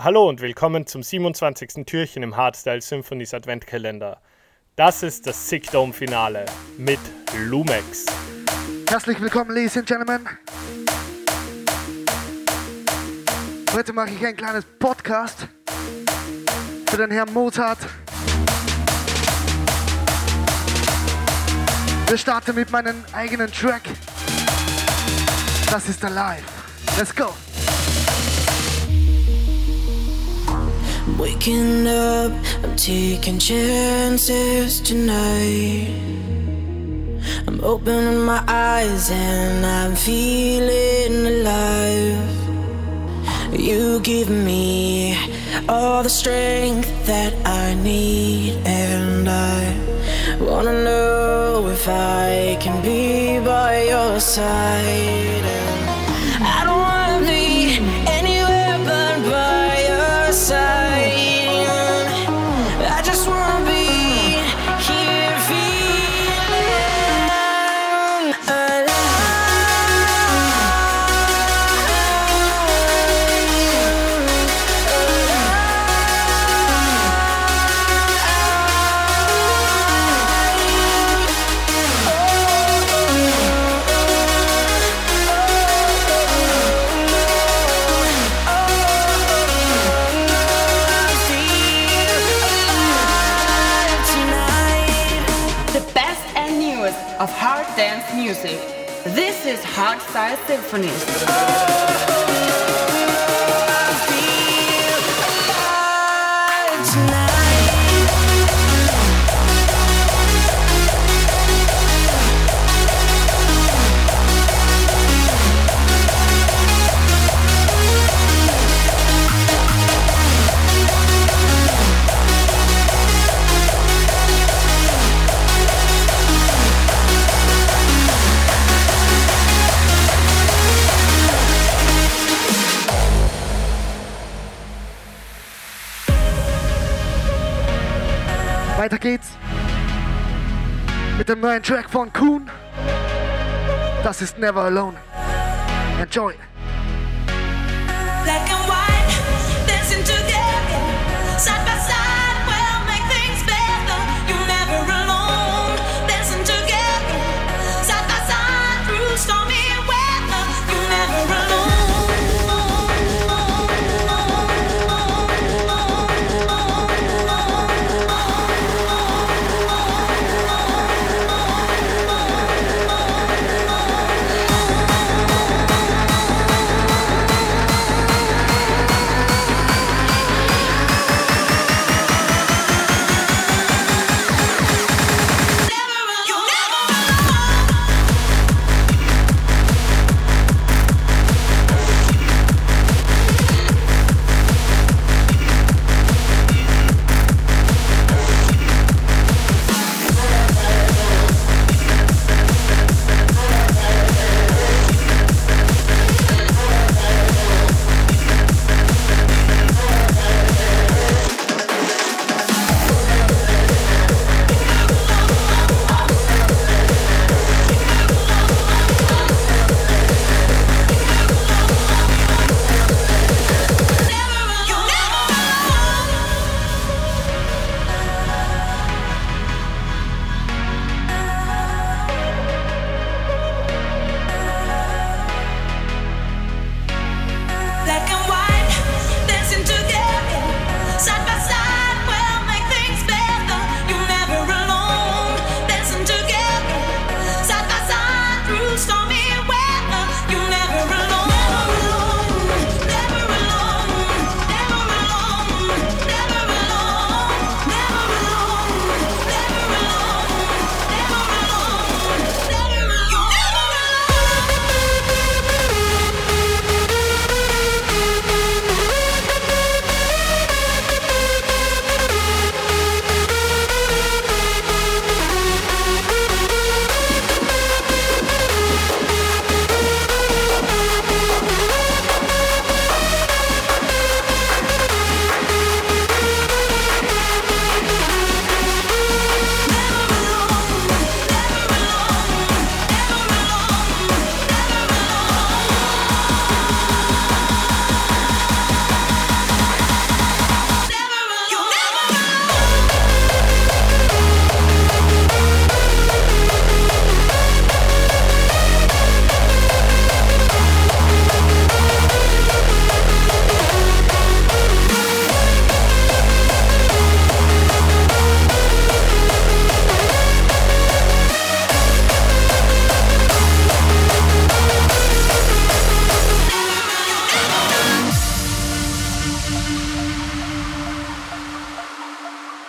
Hallo und willkommen zum 27. Türchen im Hardstyle Symphonies Adventkalender. Das ist das Sick Dome Finale mit Lumex. Herzlich willkommen, Ladies and Gentlemen. Heute mache ich ein kleines Podcast für den Herrn Mozart. Wir starten mit meinem eigenen Track. Das ist Alive. Let's go. Waking up, I'm taking chances tonight. I'm opening my eyes and I'm feeling alive. You give me all the strength that I need, and I wanna know if I can be by your side. Music. This is Hardstyle Symphonies. Mit dem neuen Track von Kuhn. Das ist Never Alone. Enjoy.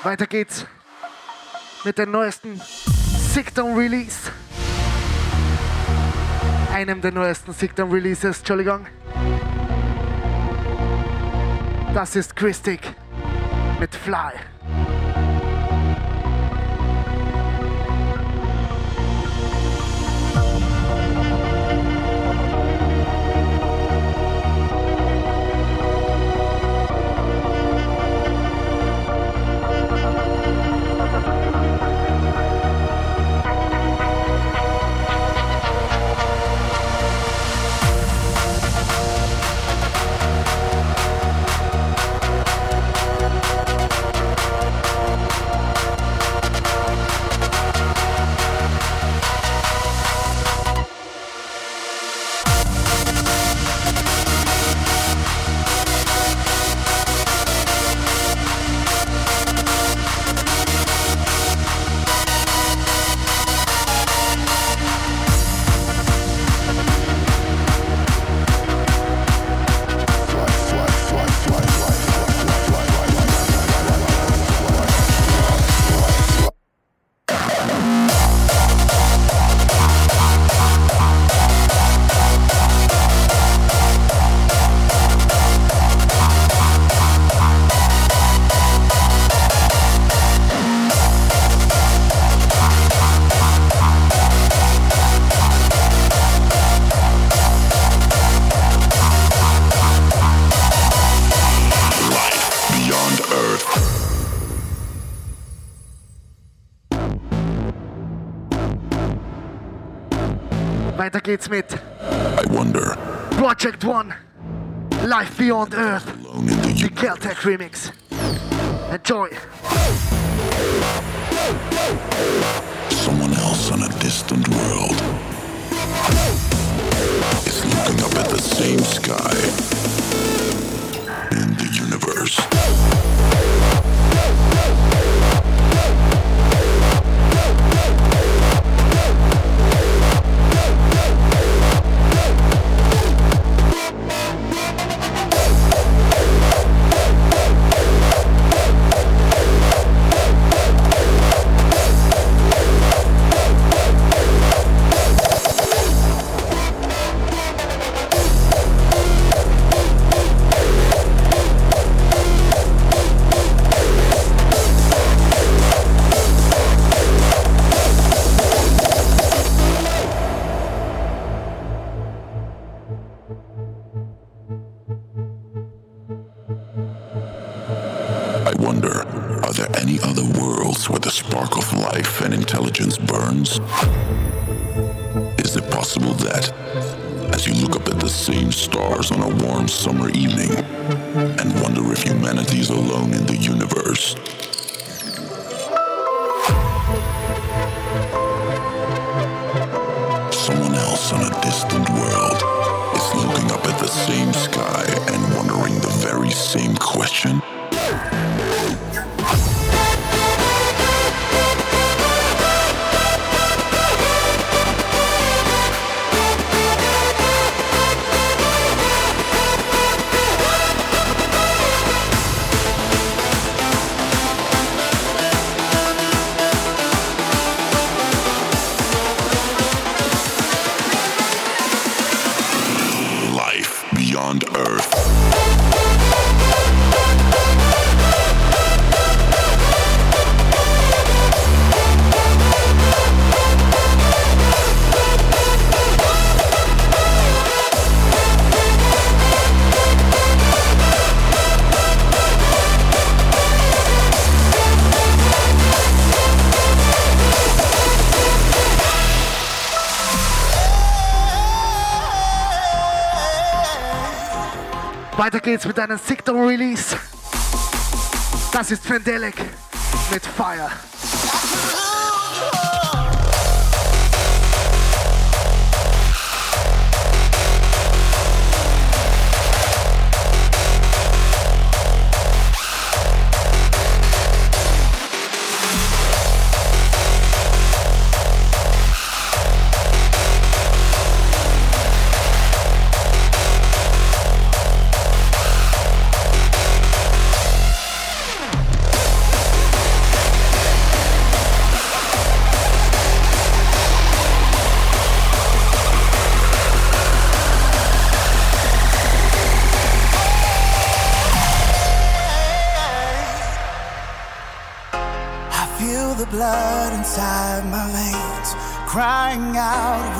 Weiter geht's mit dem neuesten Sickdown Release. Einem der neuesten Sickdown Releases, Entschuldigung. Das ist Christic mit Fly. Weiter geht's mit I wonder, Project One, Life Beyond Earth, the Caltech Remix. Enjoy. someone else on a distant world is looking up at the same sky in the universe. Summer evening, Weiter geht's mit einem Sickdown Release. Das ist Fendelic mit Fire.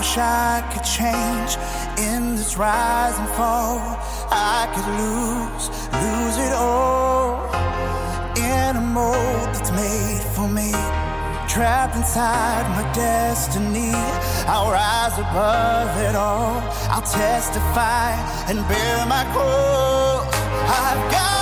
Wish I could change. In this rise and fall, I could lose, lose it all. In a mold that's made for me, trapped inside my destiny. I'll rise above it all. I'll testify and bear my cross. I've got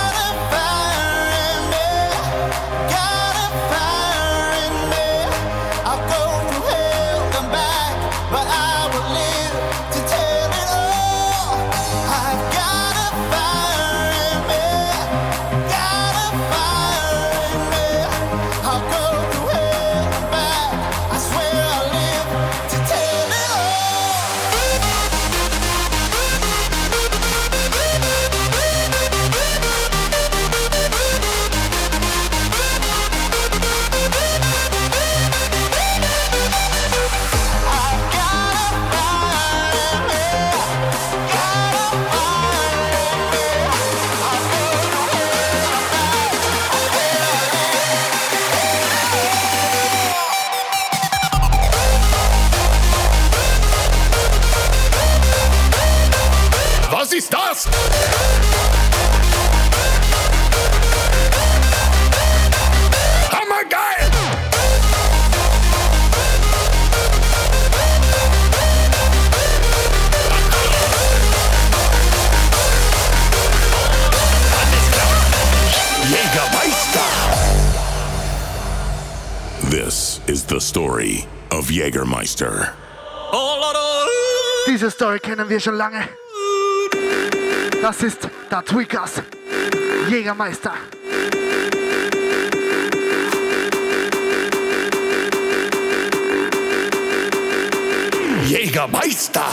is the story of Jägermeister. Diese Story kennen wir schon lange. Das ist der Tweekaz. Jägermeister. Jägermeister!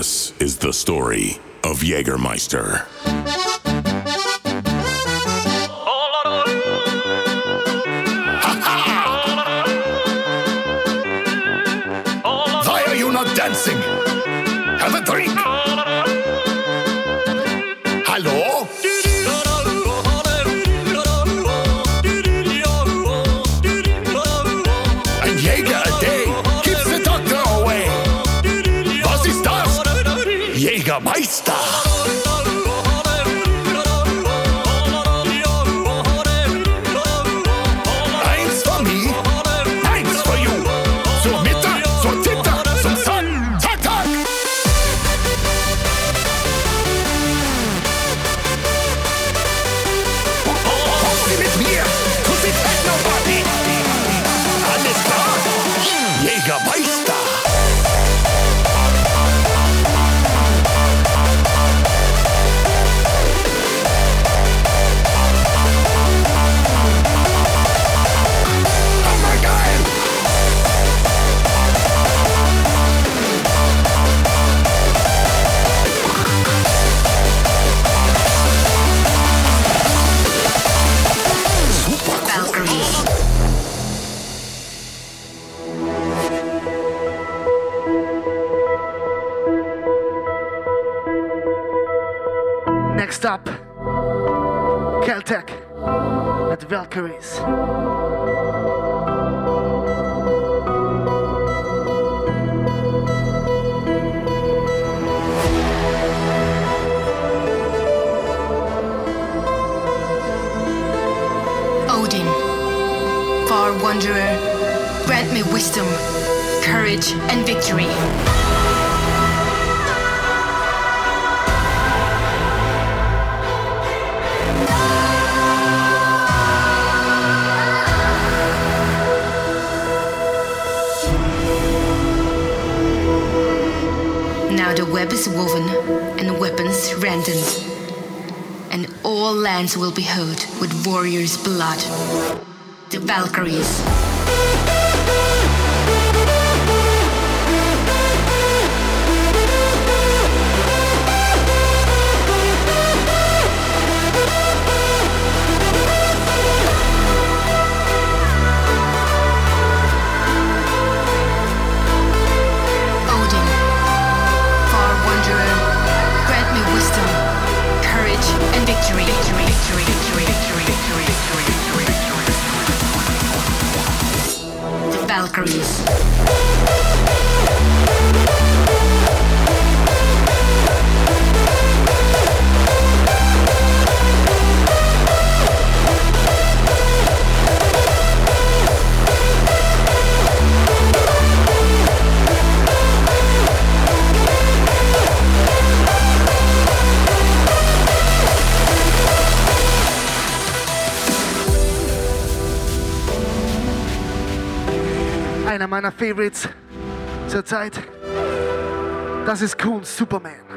This is the story of Jägermeister. Why are you not dancing? Have a drink. up Caltech at Valkyries. Odin, far wanderer, grant me wisdom, courage, and victory. woven and weapons rendered, and all lands will be hoed with warriors' blood. The Valkyries. meiner Favorites zur Zeit. Das ist Kunst, Superman.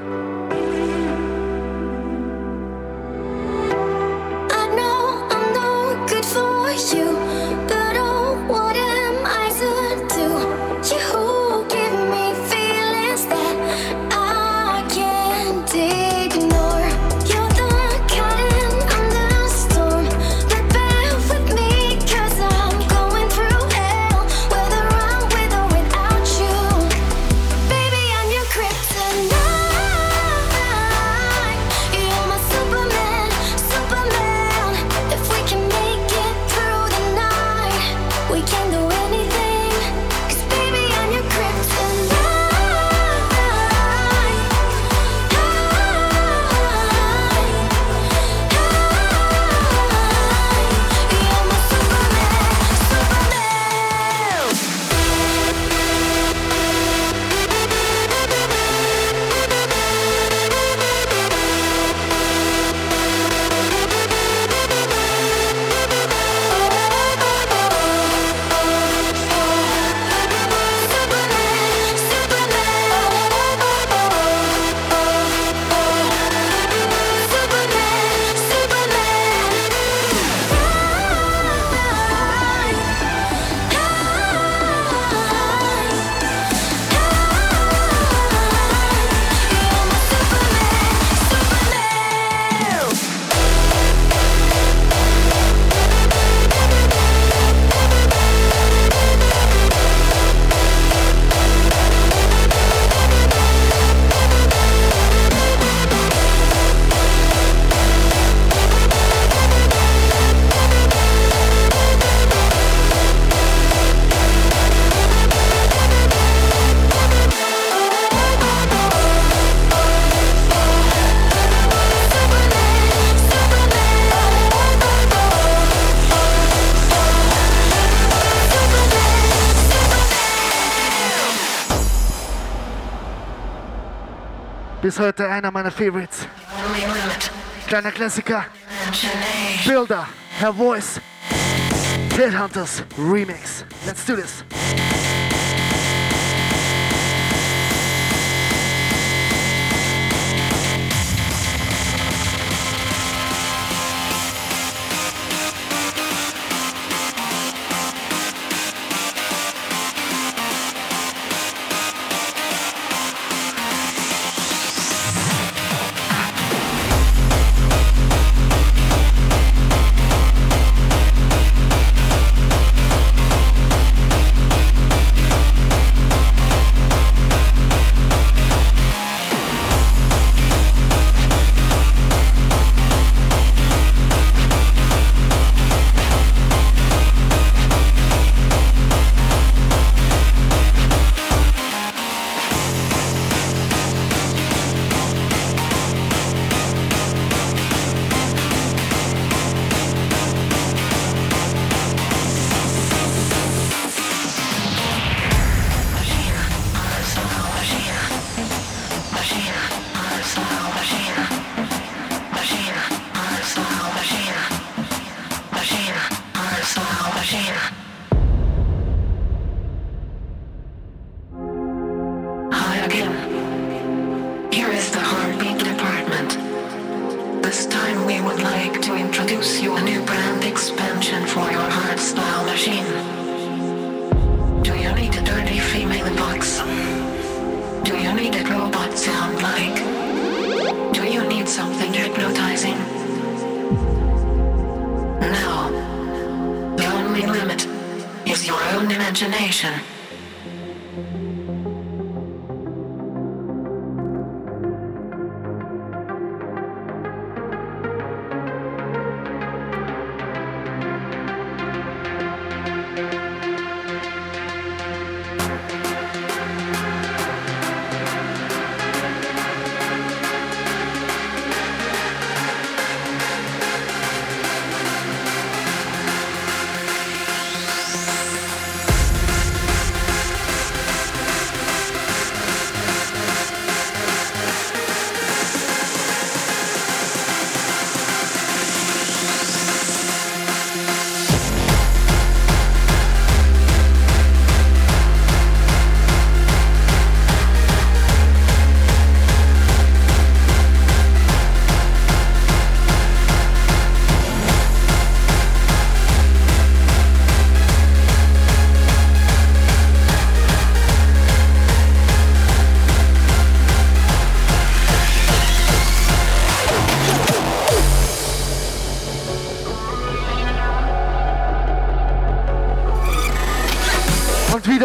ist heute einer meiner Favorites. Kleiner Klassiker. Builder, Herr Voice. Headhunters Remix. Let's do this.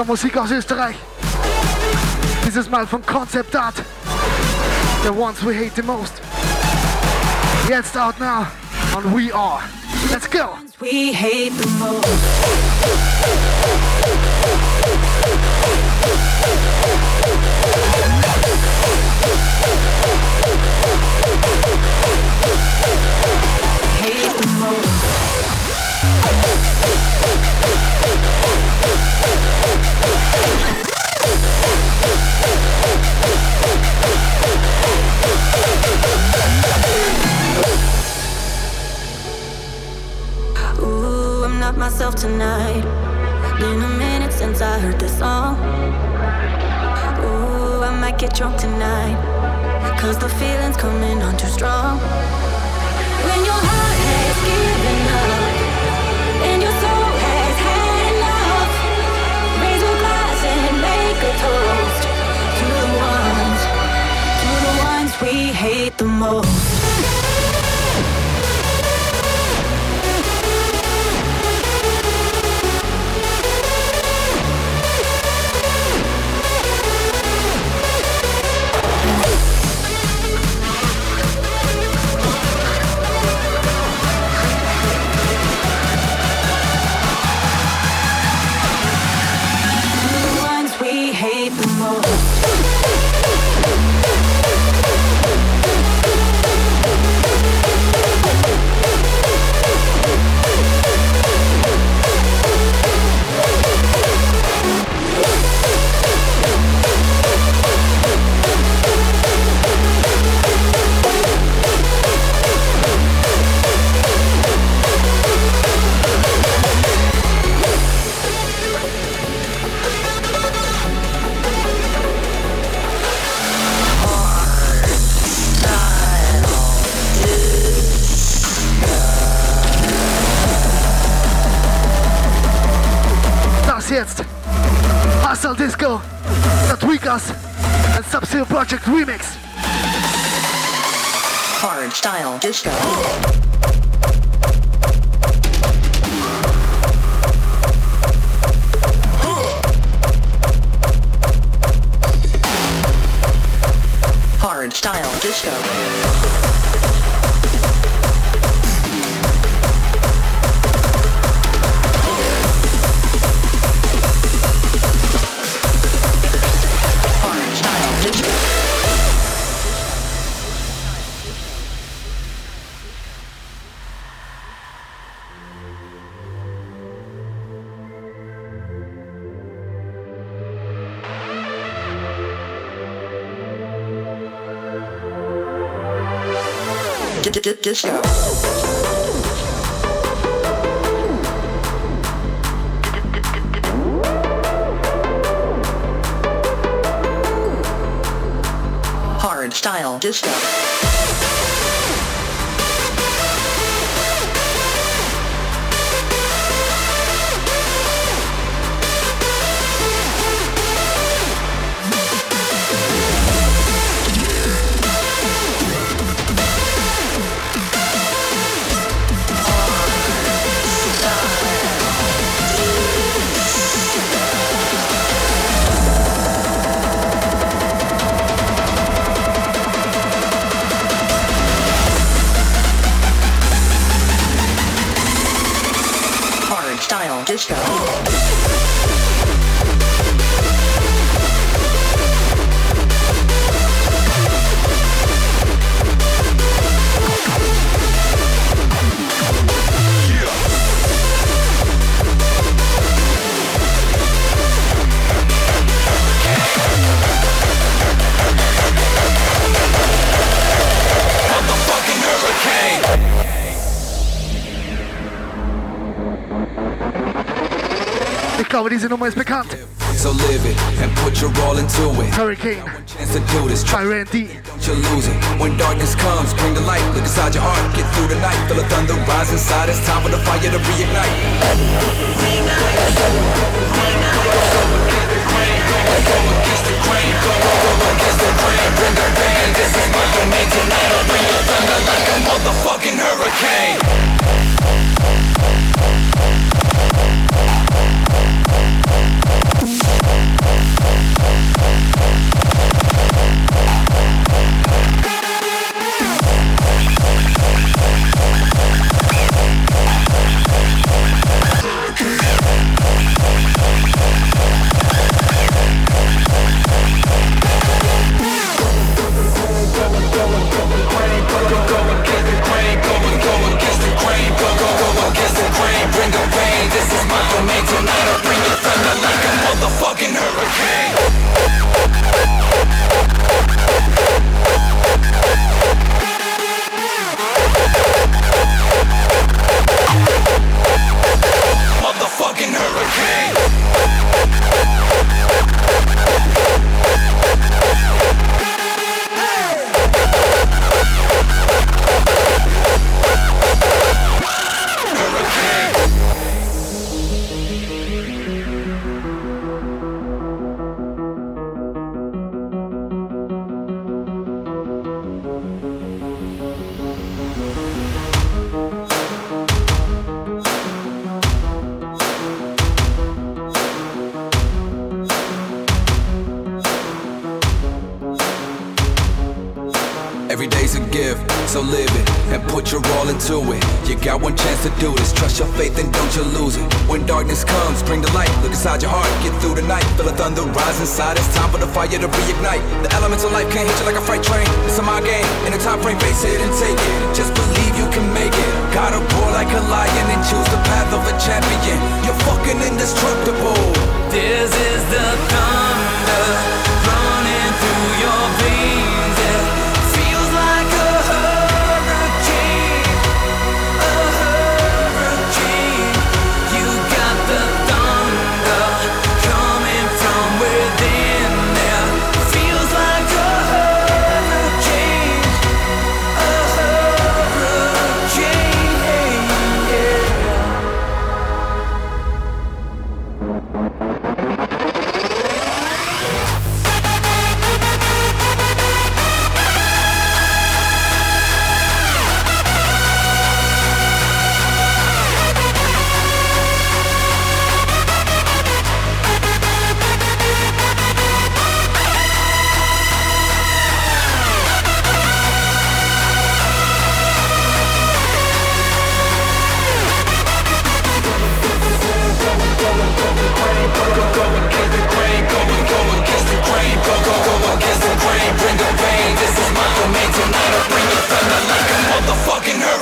Musik aus Österreich. Dieses Mal von Concept Art. The ones we hate the most. Jetzt out now on We Are. Let's go. Not myself tonight. Been a minute since I heard this song. Ooh, I might get drunk tonight. Cause the feeling's coming on too strong. When your heart has given up and your soul has had enough, raise your glass and make a toast to the ones, to the ones we hate the most. Hustle Disco. Tweekaz. And Sub-Zero Project Remix. Hard style disco. Hard style disco. Hard style disco. Diese Nummer bekannt. So live it and put your all into it. Hurricane Chance to do this, by Randy. don't you lose it. When darkness comes, bring the light. Look inside your heart, get through the night. Feel the thunder rise inside. It's time for the fire to reignite. Motherfucking Gift, so live it and put your all into it. You got one chance to do this. Trust your faith and don't you lose it. When darkness comes, bring the light. Look inside your heart, get through the night. Feel the thunder rise inside. It's time for the fire to reignite. The elements of life can't hit you like a freight train. It's a my game. In a time frame, face it and take it. Just believe you can make it. Gotta roar like a lion and choose the path of a champion. You're fucking indestructible. This is the thunder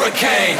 hurricane.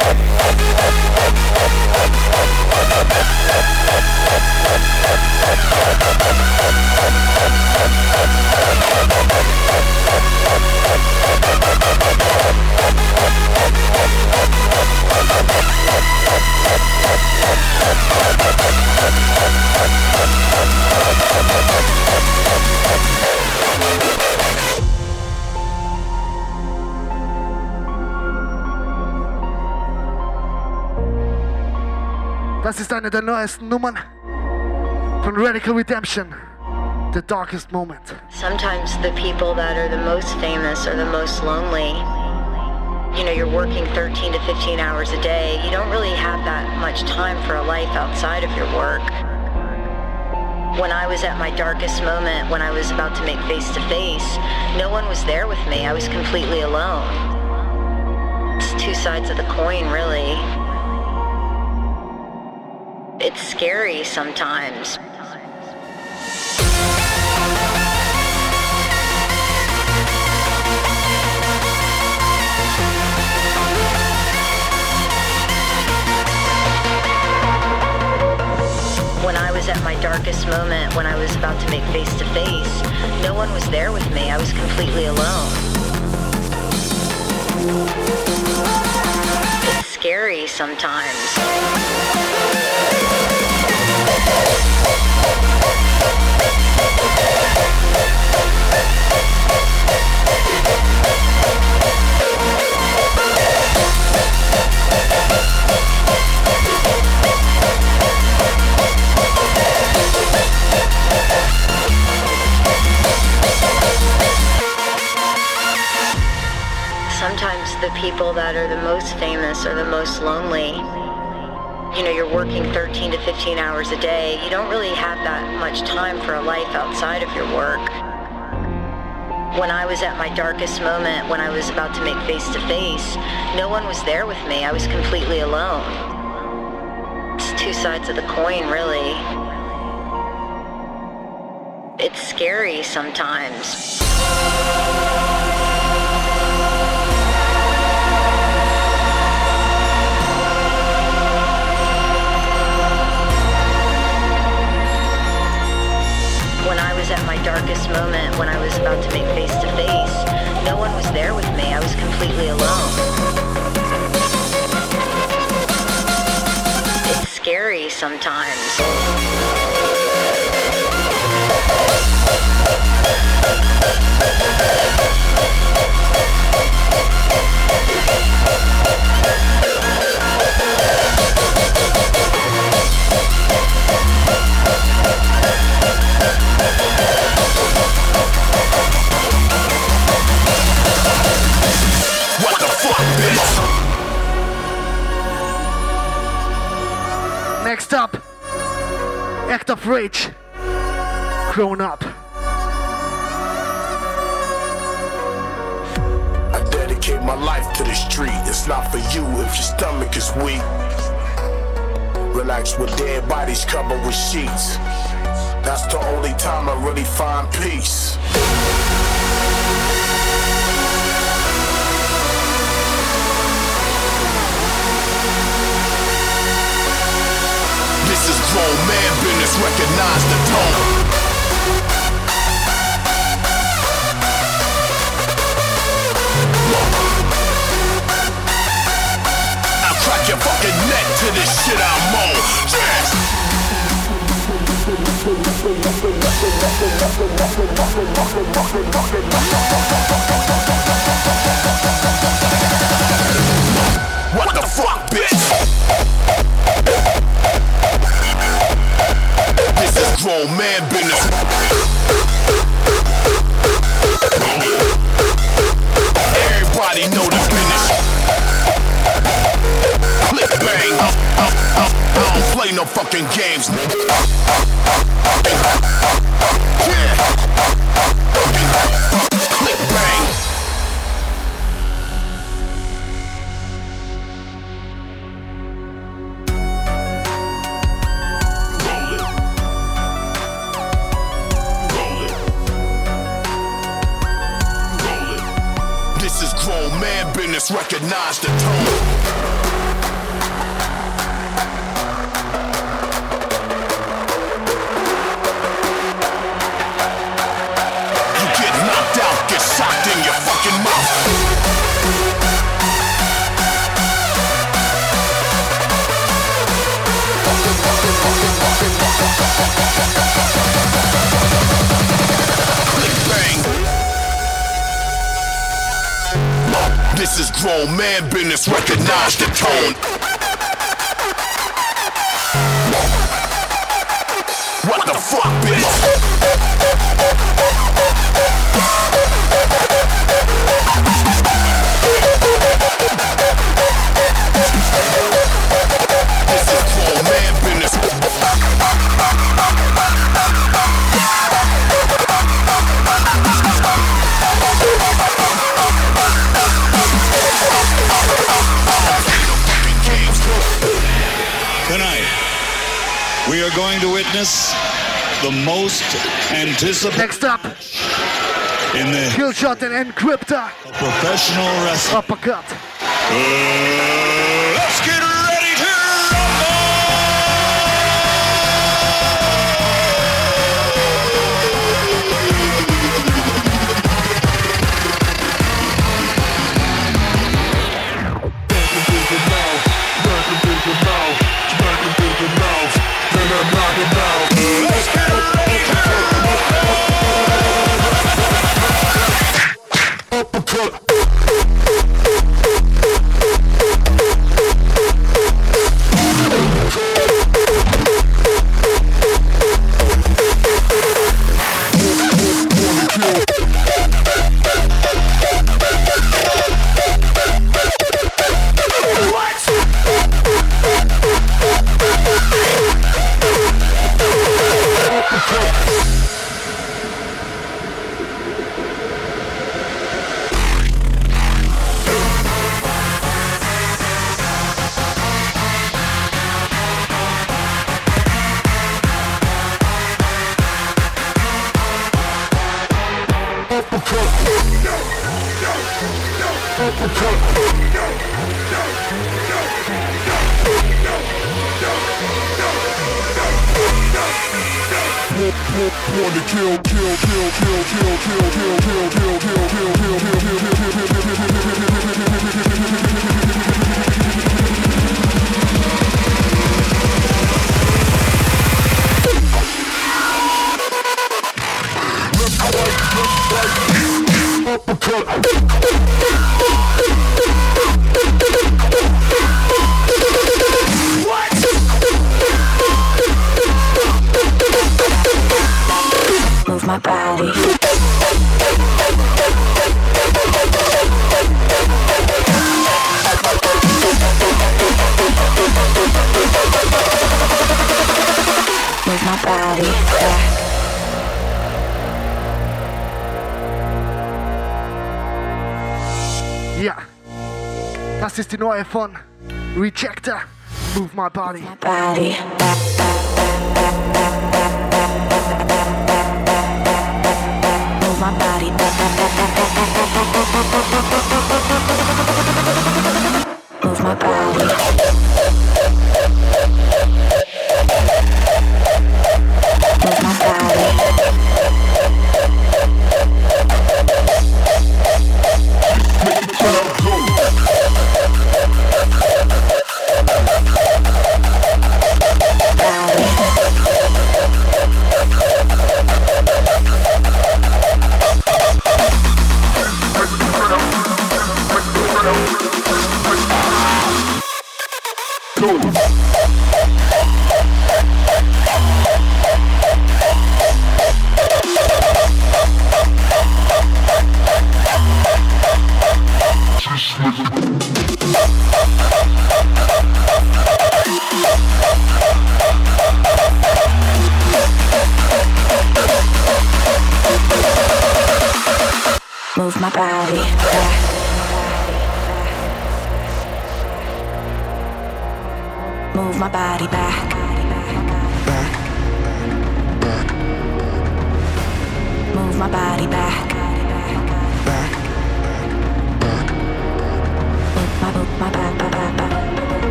Das ist eine der neuesten Nummern von Radical Redemption. The Darkest Moment. Sometimes the people that are the most famous are the most lonely. You know, you're working 13 to 15 hours a day. You don't really have that much time for a life outside of your work. When I was at my darkest moment, when I was about to make face to face, no one was there with me. I was completely alone. It's two sides of the coin, really. It's scary sometimes. When I was at my darkest moment, when I was about to make face to face, no one was there with me. I was completely alone. It's scary sometimes. Sometimes the people that are the most famous are the most lonely. You know, you're working 13 to 15 hours a day. You don't really have that much time for a life outside of your work. When I was at my darkest moment, when I was about to make face to face, no one was there with me. I was completely alone. It's two sides of the coin, really. It's scary sometimes. Scary Of Grown up. I dedicate my life to the street. It's not for you if your stomach is weak. Relax with dead bodies covered with sheets. That's the only time I really find peace. Man business, recognize the tone. I'll crack your fucking neck to this shit I'm on. Yes! What the fuck, bitch? Grown man business. Everybody know the business. Click bang. I, don't play no fucking games. Yeah. Click bang. Recognize the tone. This is grown man business. Recognize the tone. What the fuck, bitch? Witness the most anticipated. Next up, in the Killshot and Encryptor. professional wrestling. Uppercut. Uh, neue von Rejecta. Move my body. Body. Move my body.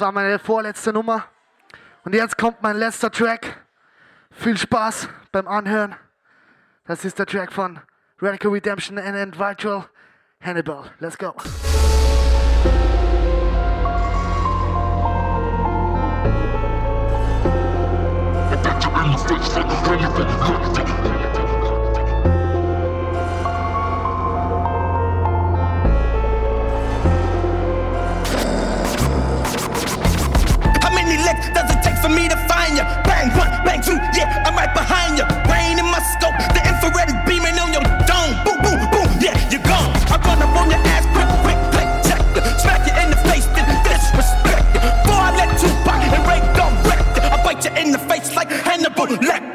Das war meine vorletzte Nummer. Und jetzt kommt mein letzter Track. Viel Spaß beim Anhören. Das ist der Track von Radical Redemption and Individual Hannibal. Let's go. next does it take for me to find ya? Bang one, bang two, yeah, I'm right behind ya. Rain in my scope, the infrared beaming on your dome. Boom, boom, boom, yeah, you're gone. I run up on your ass quick, quick, quick, check ya. Smack you in the face, then disrespect ya. Before I let you back and rape, don't wreck ya. I bite you in the face like Hannibal Lecter.